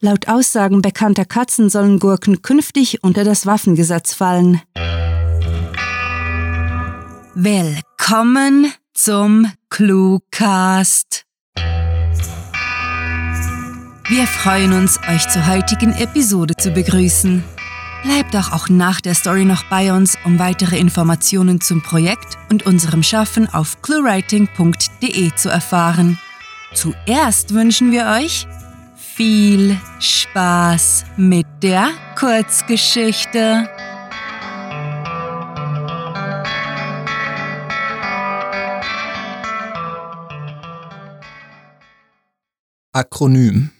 Laut Aussagen bekannter Katzen sollen Gurken künftig unter das Waffengesetz fallen. Willkommen zum Cluecast. Wir freuen uns, euch zur heutigen Episode zu begrüßen. Bleibt doch auch nach der Story noch bei uns, um weitere Informationen zum Projekt und unserem Schaffen auf cluewriting.de zu erfahren. Zuerst wünschen wir euch viel Spaß mit der Kurzgeschichte. Akronym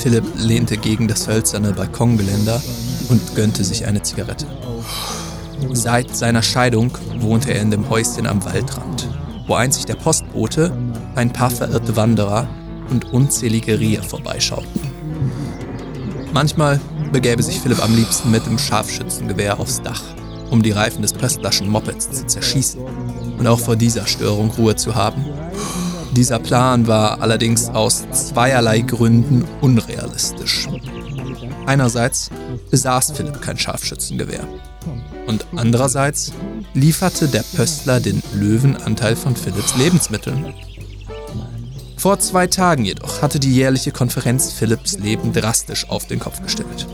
Philipp lehnte gegen das hölzerne Balkongeländer und gönnte sich eine Zigarette. Seit seiner Scheidung wohnte er in dem Häuschen am Waldrand, wo einzig der Postbote, ein paar verirrte Wanderer und unzählige Rehe vorbeischauten. Manchmal begäbe sich Philipp am liebsten mit dem Scharfschützengewehr aufs Dach, um die Reifen des Pöstlerschen Mopeds zu zerschießen und auch vor dieser Störung Ruhe zu haben. Dieser Plan war allerdings aus zweierlei Gründen unrealistisch. Einerseits besaß Philipp kein Scharfschützengewehr und andererseits lieferte der Pöstler den Löwenanteil von Philipps Lebensmitteln. Vor zwei Tagen jedoch hatte die jährliche Konferenz Philipps Leben drastisch auf den Kopf gestellt.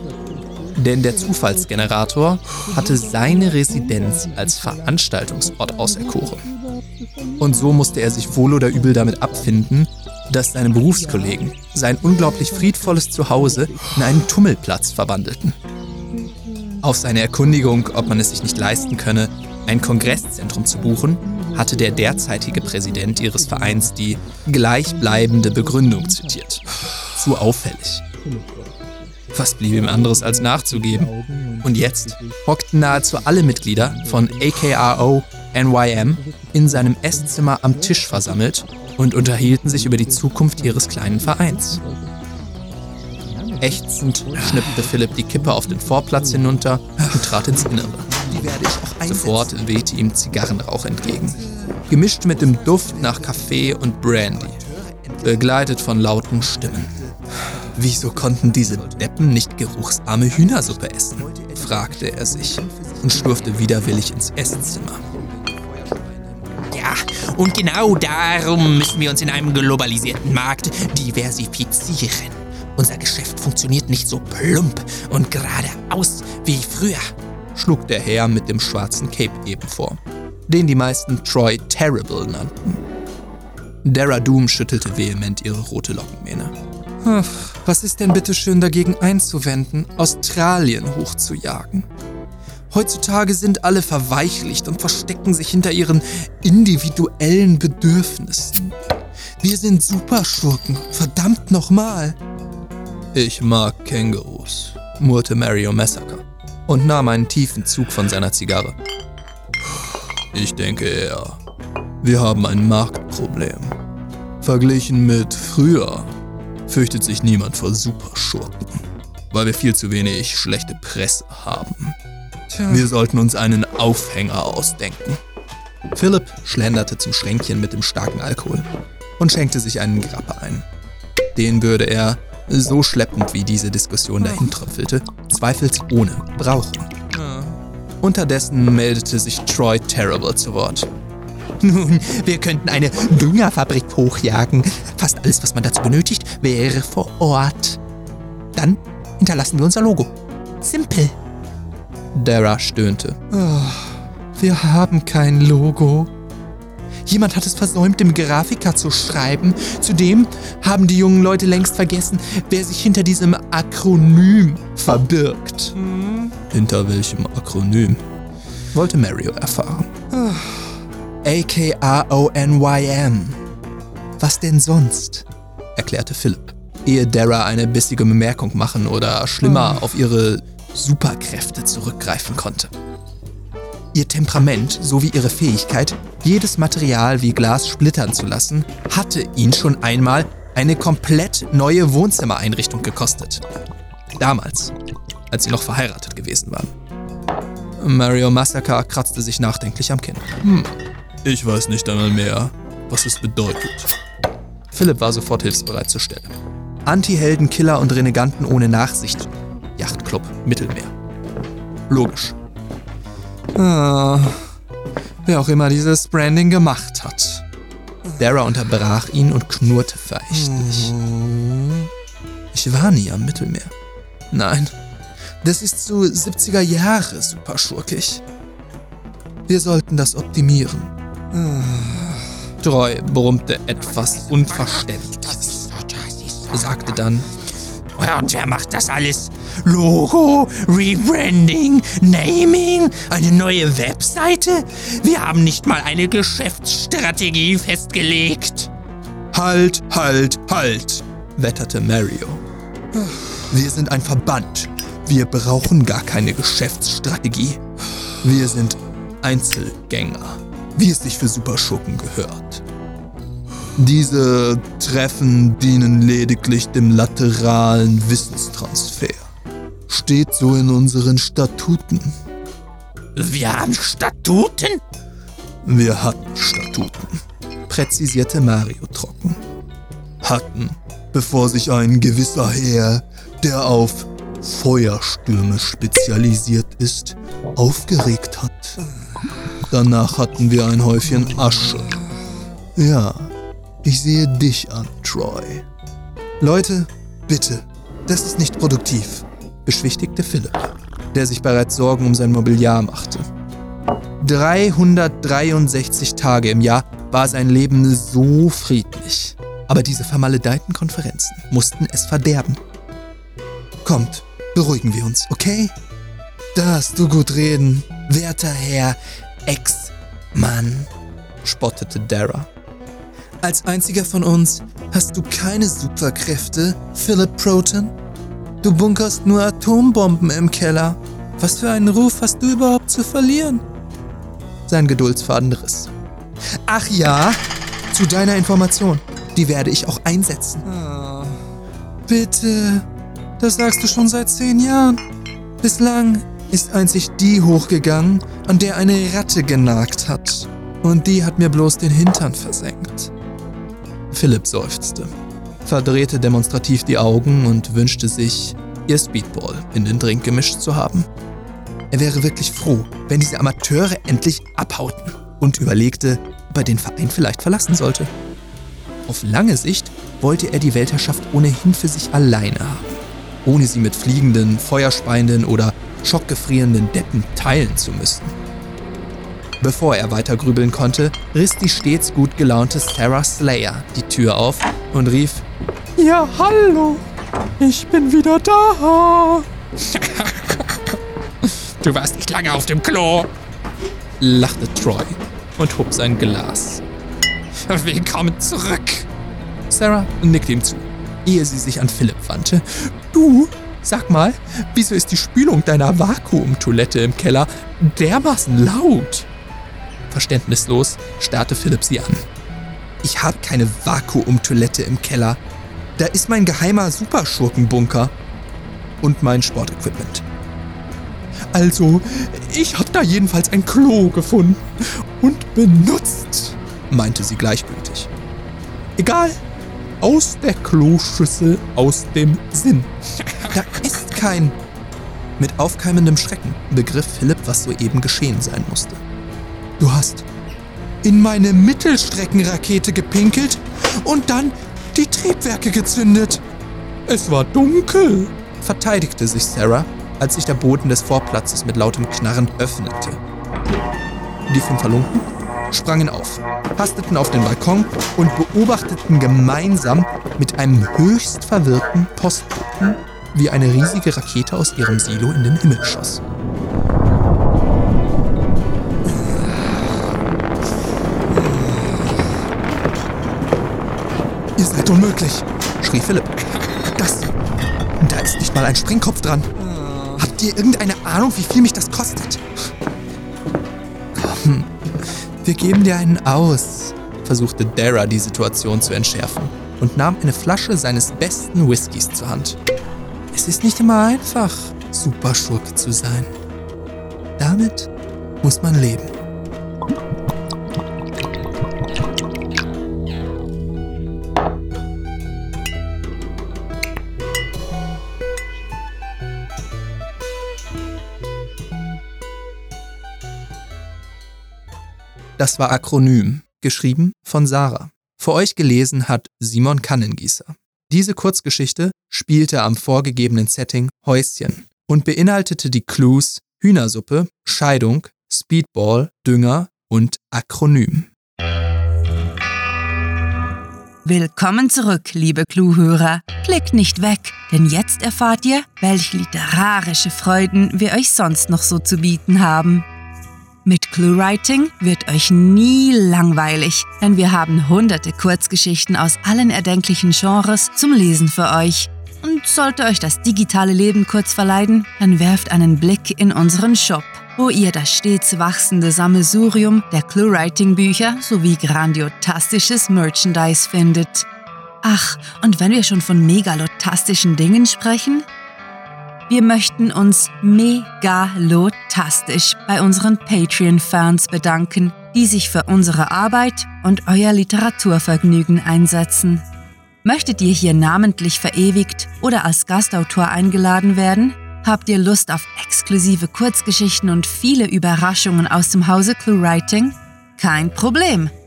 Denn der Zufallsgenerator hatte seine Residenz als Veranstaltungsort auserkoren. Und so musste er sich wohl oder übel damit abfinden, dass seine Berufskollegen sein unglaublich friedvolles Zuhause in einen Tummelplatz verwandelten. Auf seine Erkundigung, ob man es sich nicht leisten könne, ein Kongresszentrum zu buchen, hatte der derzeitige Präsident ihres Vereins die gleichbleibende Begründung zitiert. Zu auffällig. Was blieb ihm anderes als nachzugeben? Und jetzt hockten nahezu alle Mitglieder von AKRO NYM in seinem Esszimmer am Tisch versammelt und unterhielten sich über die Zukunft ihres kleinen Vereins. Ächzend schnippte Philipp die Kippe auf den Vorplatz hinunter und trat ins Innere. Sofort wehte ihm Zigarrenrauch entgegen, gemischt mit dem Duft nach Kaffee und Brandy, begleitet von lauten Stimmen. Wieso konnten diese Deppen nicht geruchsarme Hühnersuppe essen? fragte er sich und schlurfte widerwillig ins Esszimmer. Und genau darum müssen wir uns in einem globalisierten Markt diversifizieren. Unser Geschäft funktioniert nicht so plump und geradeaus wie früher, schlug der Herr mit dem schwarzen Cape eben vor, den die meisten Troy Terrible nannten. Dara Doom schüttelte vehement ihre rote Lockenmähne. Was ist denn bitte schön dagegen einzuwenden, Australien hochzujagen? Heutzutage sind alle verweichlicht und verstecken sich hinter ihren individuellen Bedürfnissen. Wir sind Superschurken, verdammt nochmal. Ich mag Kängurus, murrte Mario Massacre und nahm einen tiefen Zug von seiner Zigarre. Ich denke eher, wir haben ein Marktproblem. Verglichen mit früher fürchtet sich niemand vor Superschurken, weil wir viel zu wenig schlechte Presse haben. Tja. Wir sollten uns einen Aufhänger ausdenken. Philipp schlenderte zum Schränkchen mit dem starken Alkohol und schenkte sich einen Grappe ein. Den würde er, so schleppend wie diese Diskussion dahin tröpfelte, zweifelsohne brauchen. Unterdessen meldete sich Troy Terrible zu Wort. Nun, wir könnten eine Düngerfabrik hochjagen. Fast alles, was man dazu benötigt, wäre vor Ort. Dann hinterlassen wir unser Logo. Simpel. Dara stöhnte. Oh, wir haben kein Logo. Jemand hat es versäumt, dem Grafiker zu schreiben. Zudem haben die jungen Leute längst vergessen, wer sich hinter diesem Akronym verbirgt. Hm? Hinter welchem Akronym? wollte Mario erfahren. Oh. A-K-R-O-N-Y-M. Was denn sonst? erklärte Philipp, ehe Dara eine bissige Bemerkung machen oder schlimmer hm. auf ihre Superkräfte zurückgreifen konnte. Ihr Temperament sowie ihre Fähigkeit, jedes Material wie Glas splittern zu lassen, hatte ihn schon einmal eine komplett neue Wohnzimmereinrichtung gekostet. Damals, als sie noch verheiratet gewesen waren. Mario Massacre kratzte sich nachdenklich am Kinn. Hm, ich weiß nicht einmal mehr, was es bedeutet. Philipp war sofort hilfsbereit zur Stelle. Anti-Helden, Killer und Reneganten ohne Nachsicht. Yachtclub, Mittelmeer. Logisch. Ah, wer auch immer dieses Branding gemacht hat. Dara unterbrach ihn und knurrte verächtlich. Ich war nie am Mittelmeer. Nein, das ist zu 70er Jahre superschurkig. Wir sollten das optimieren. Troy brummte etwas Unverständliches. Sagte dann, Und wer macht das alles? Logo, Rebranding, Naming, eine neue Webseite? Wir haben nicht mal eine Geschäftsstrategie festgelegt. Halt, halt, halt, wetterte Mario. Wir sind ein Verband. Wir brauchen gar keine Geschäftsstrategie. Wir sind Einzelgänger, wie es sich für Superschurken gehört. Diese Treffen dienen lediglich dem lateralen Wissenstransfer. Steht so in unseren Statuten. Wir haben Statuten? Wir hatten Statuten, präzisierte Mario trocken. Hatten, bevor sich ein gewisser Herr, der auf Feuerstürme spezialisiert ist, aufgeregt hat. Danach hatten wir ein Häufchen Asche. Ja, ich sehe dich an, Troy. Leute, bitte, das ist nicht produktiv, beschwichtigte Philipp, der sich bereits Sorgen um sein Mobiliar machte. 363 Tage im Jahr war sein Leben so friedlich. Aber diese vermaledeiten Konferenzen mussten es verderben. Kommt, beruhigen wir uns, okay? Darfst du gut reden, werter Herr Ex-Mann, spottete Dara. Als einziger von uns hast du keine Superkräfte, Philip Proton. Du bunkerst nur Atombomben im Keller. Was für einen Ruf hast du überhaupt zu verlieren? Sein Geduldsfaden riss. Ach ja, zu deiner Information. Die werde ich auch einsetzen. Bitte, das sagst du schon seit zehn Jahren. Bislang ist einzig die hochgegangen, an der eine Ratte genagt hat. Und die hat mir bloß den Hintern versenkt. Philipp seufzte, verdrehte demonstrativ die Augen und wünschte sich, ihr Speedball in den Drink gemischt zu haben. Er wäre wirklich froh, wenn diese Amateure endlich abhauten und überlegte, ob er den Verein vielleicht verlassen sollte. Auf lange Sicht wollte er die Weltherrschaft ohnehin für sich alleine haben, ohne sie mit fliegenden, feuerspeienden oder schockgefrierenden Deppen teilen zu müssen. Bevor er weiter grübeln konnte, riss die stets gut gelaunte Sarah Slayer die Tür auf und rief: Ja, hallo, ich bin wieder da. Du warst nicht lange auf dem Klo. lachte Troy und hob sein Glas. Willkommen zurück. Sarah nickte ihm zu, ehe sie sich an Philipp wandte. Du, sag mal, wieso ist die Spülung deiner Vakuumtoilette im Keller dermaßen laut? Verständnislos starrte Philipp sie an. Ich habe keine Vakuumtoilette im Keller. Da ist mein geheimer Superschurkenbunker. Und mein Sportequipment. Also, ich habe da jedenfalls ein Klo gefunden und benutzt, meinte sie gleichgültig. Egal, aus der Kloschüssel, aus dem Sinn. Da ist kein. Mit aufkeimendem Schrecken begriff Philipp, was soeben geschehen sein musste. Du hast in meine Mittelstreckenrakete gepinkelt und dann die Triebwerke gezündet. Es war dunkel, verteidigte sich Sarah, als sich der Boden des Vorplatzes mit lautem Knarren öffnete. Die fünf Halunken sprangen auf, hasteten auf den Balkon und beobachteten gemeinsam mit einem höchst verwirrten Postboten, wie eine riesige Rakete aus ihrem Silo in den Himmel schoss. Seid unmöglich, schrie Philipp. Das. Da ist nicht mal ein Springkopf dran. Habt ihr irgendeine Ahnung, wie viel mich das kostet? Komm, wir geben dir einen aus, versuchte Dara die Situation zu entschärfen und nahm eine Flasche seines besten Whiskys zur Hand. Es ist nicht immer einfach, Superschurke zu sein. Damit muss man leben. Das war Akronym, geschrieben von Sarah. Für euch gelesen hat Simon Kannengießer. Diese Kurzgeschichte spielte am vorgegebenen Setting Häuschen und beinhaltete die Clues Hühnersuppe, Scheidung, Speedball, Dünger und Akronym. Willkommen zurück, liebe Clue-Hörer. Klickt nicht weg, denn jetzt erfahrt ihr, welche literarische Freuden wir euch sonst noch so zu bieten haben. Mit ClueWriting wird euch nie langweilig, denn wir haben hunderte Kurzgeschichten aus allen erdenklichen Genres zum Lesen für euch. Und sollte euch das digitale Leben kurz verleiden, dann werft einen Blick in unseren Shop, wo ihr das stets wachsende Sammelsurium der ClueWriting-Bücher sowie grandiotastisches Merchandise findet. Ach, und wenn wir schon von megalotastischen Dingen sprechen, wir möchten uns megalotastisch bei unseren Patreon-Fans bedanken, die sich für unsere Arbeit und euer Literaturvergnügen einsetzen. Möchtet ihr hier namentlich verewigt oder als Gastautor eingeladen werden? Habt ihr Lust auf exklusive Kurzgeschichten und viele Überraschungen aus dem Hause ClueWriting? Kein Problem!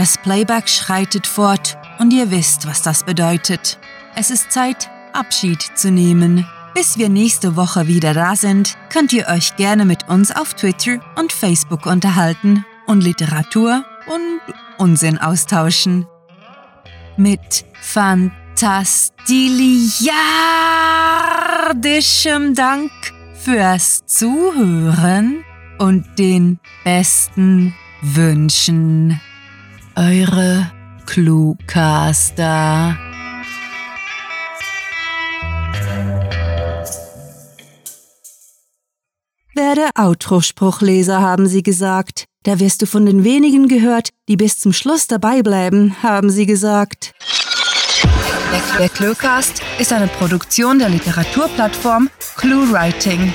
Das Playback schreitet fort und ihr wisst, was das bedeutet. Es ist Zeit, Abschied zu nehmen. Bis wir nächste Woche wieder da sind, könnt ihr euch gerne mit uns auf Twitter und Facebook unterhalten und Literatur und Unsinn austauschen. Mit fantastiliardischem Dank fürs Zuhören und den besten Wünschen eure Cluecaster. Werde Outro-Spruchleser, haben sie gesagt. Da wirst du von den wenigen gehört, die bis zum Schluss dabei bleiben, haben sie gesagt. Der Cluecast ist eine Produktion der Literaturplattform ClueWriting.